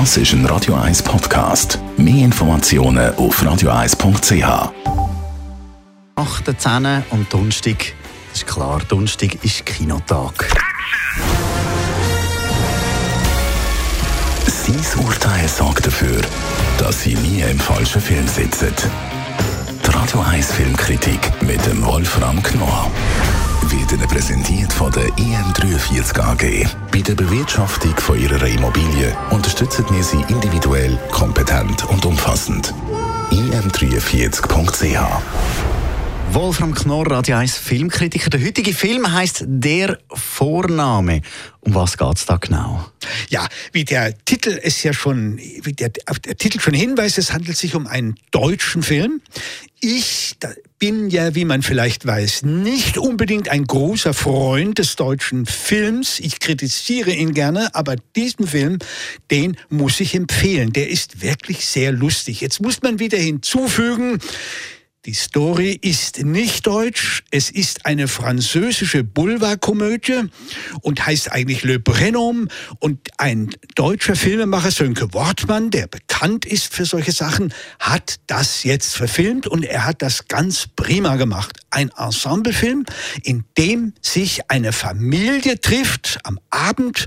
Das ist ein Radio 1 Podcast. Mehr Informationen auf radio1.ch. 8. 10 und Donnerstag, das ist klar, Donnerstag ist Kinotag. Sein Urteil sorgt dafür, dass Sie nie im falschen Film sitzen. Die Radio 1 Filmkritik mit dem Wolfram Knorr wird Ihnen präsentiert von der IM43 AG. Bei der Bewirtschaftung von Ihrer Immobilie unterstützen wir Sie individuell, kompetent und umfassend. im43.ch Wolfram Knorr, Radio 1 Filmkritiker. Der heutige Film heißt Der Vorname. Um was geht es da genau? Ja, wie der Titel es ja schon, wie der, der Titel schon hinweist, es handelt sich um einen deutschen Film. Ich bin ja, wie man vielleicht weiß, nicht unbedingt ein großer Freund des deutschen Films. Ich kritisiere ihn gerne, aber diesen Film, den muss ich empfehlen. Der ist wirklich sehr lustig. Jetzt muss man wieder hinzufügen, die Story ist nicht deutsch, es ist eine französische Boulevardkomödie und heißt eigentlich Le Brennom und ein deutscher Filmemacher, Sönke Wortmann, der bekannt ist für solche Sachen, hat das jetzt verfilmt und er hat das ganz prima gemacht. Ein Ensemblefilm, in dem sich eine Familie trifft am Abend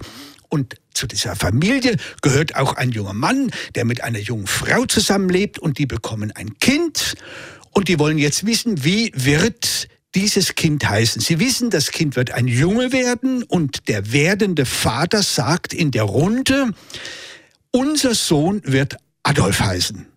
und zu dieser Familie gehört auch ein junger Mann, der mit einer jungen Frau zusammenlebt und die bekommen ein Kind. Und die wollen jetzt wissen, wie wird dieses Kind heißen. Sie wissen, das Kind wird ein Junge werden und der werdende Vater sagt in der Runde, unser Sohn wird Adolf heißen.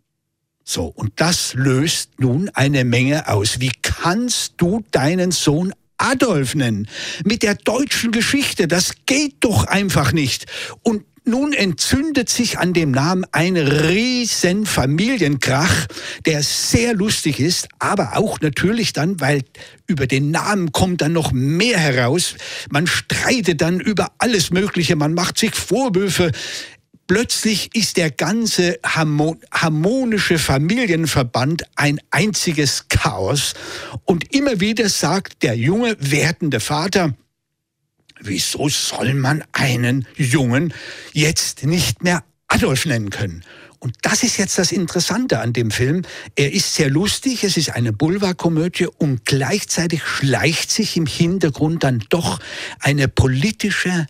So, und das löst nun eine Menge aus. Wie kannst du deinen Sohn Adolf nennen? Mit der deutschen Geschichte, das geht doch einfach nicht. Und nun entzündet sich an dem Namen ein riesen Familienkrach, der sehr lustig ist, aber auch natürlich dann, weil über den Namen kommt dann noch mehr heraus. Man streitet dann über alles Mögliche, man macht sich Vorwürfe. Plötzlich ist der ganze harmonische Familienverband ein einziges Chaos. Und immer wieder sagt der junge werdende Vater, wieso soll man einen Jungen jetzt nicht mehr Adolf nennen können? Und das ist jetzt das Interessante an dem Film. Er ist sehr lustig, es ist eine Boulevardkomödie und gleichzeitig schleicht sich im Hintergrund dann doch eine politische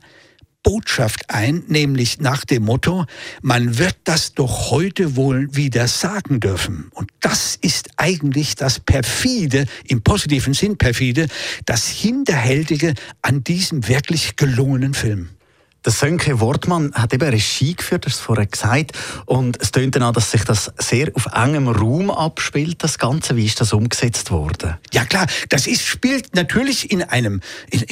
Botschaft ein, nämlich nach dem Motto, man wird das doch heute wohl wieder sagen dürfen. Und das ist eigentlich das perfide, im positiven Sinn perfide, das hinterhältige an diesem wirklich gelungenen Film. Der Sönke Wortmann hat eben Regie geführt, das vorher gesagt. Und es tönt an, dass sich das sehr auf engem Raum abspielt, das Ganze. Wie ist das umgesetzt worden? Ja klar, das ist, spielt natürlich in einem, in,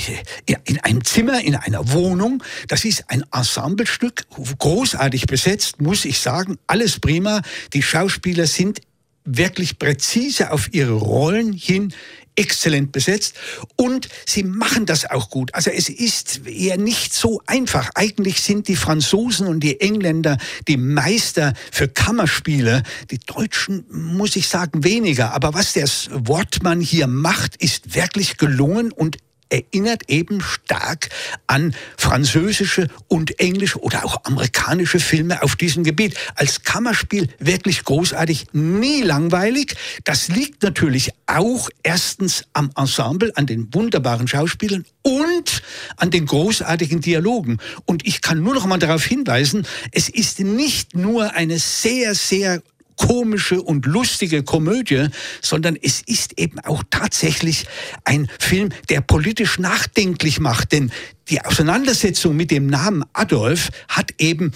in einem Zimmer, in einer Wohnung. Das ist ein Ensemblestück, großartig besetzt, muss ich sagen. Alles prima. Die Schauspieler sind wirklich präzise auf ihre Rollen hin exzellent besetzt und sie machen das auch gut. Also es ist eher nicht so einfach. Eigentlich sind die Franzosen und die Engländer die Meister für Kammerspiele. Die Deutschen, muss ich sagen, weniger. Aber was der Wortmann hier macht, ist wirklich gelungen und erinnert eben stark an französische und englische oder auch amerikanische Filme auf diesem Gebiet. Als Kammerspiel wirklich großartig, nie langweilig. Das liegt natürlich auch erstens am Ensemble, an den wunderbaren Schauspielern und an den großartigen Dialogen. Und ich kann nur noch mal darauf hinweisen, es ist nicht nur eine sehr, sehr komische und lustige Komödie, sondern es ist eben auch tatsächlich ein Film, der politisch nachdenklich macht. Denn die Auseinandersetzung mit dem Namen Adolf hat eben,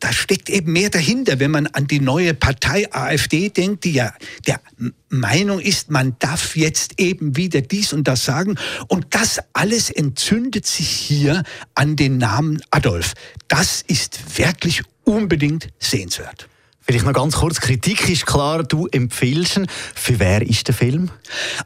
da steckt eben mehr dahinter, wenn man an die neue Partei AfD denkt, die ja der Meinung ist, man darf jetzt eben wieder dies und das sagen. Und das alles entzündet sich hier an den Namen Adolf. Das ist wirklich unbedingt sehenswert. Vielleicht noch ganz kurz, Kritik ist klar, du empfiehlst ihn. Für wer ist der Film?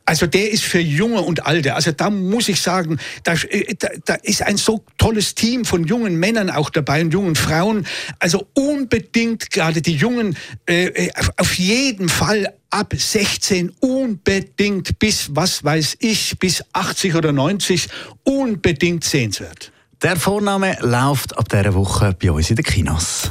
Also der ist für Junge und Alte. Also da muss ich sagen, da, äh, da, da ist ein so tolles Team von jungen Männern auch dabei und jungen Frauen. Also unbedingt gerade die Jungen, äh, äh auf jeden Fall ab 16 unbedingt bis, was weiß ich, bis 80 oder 90 unbedingt sehenswert. Der Vorname läuft ab dieser Woche bei uns in den Kinos.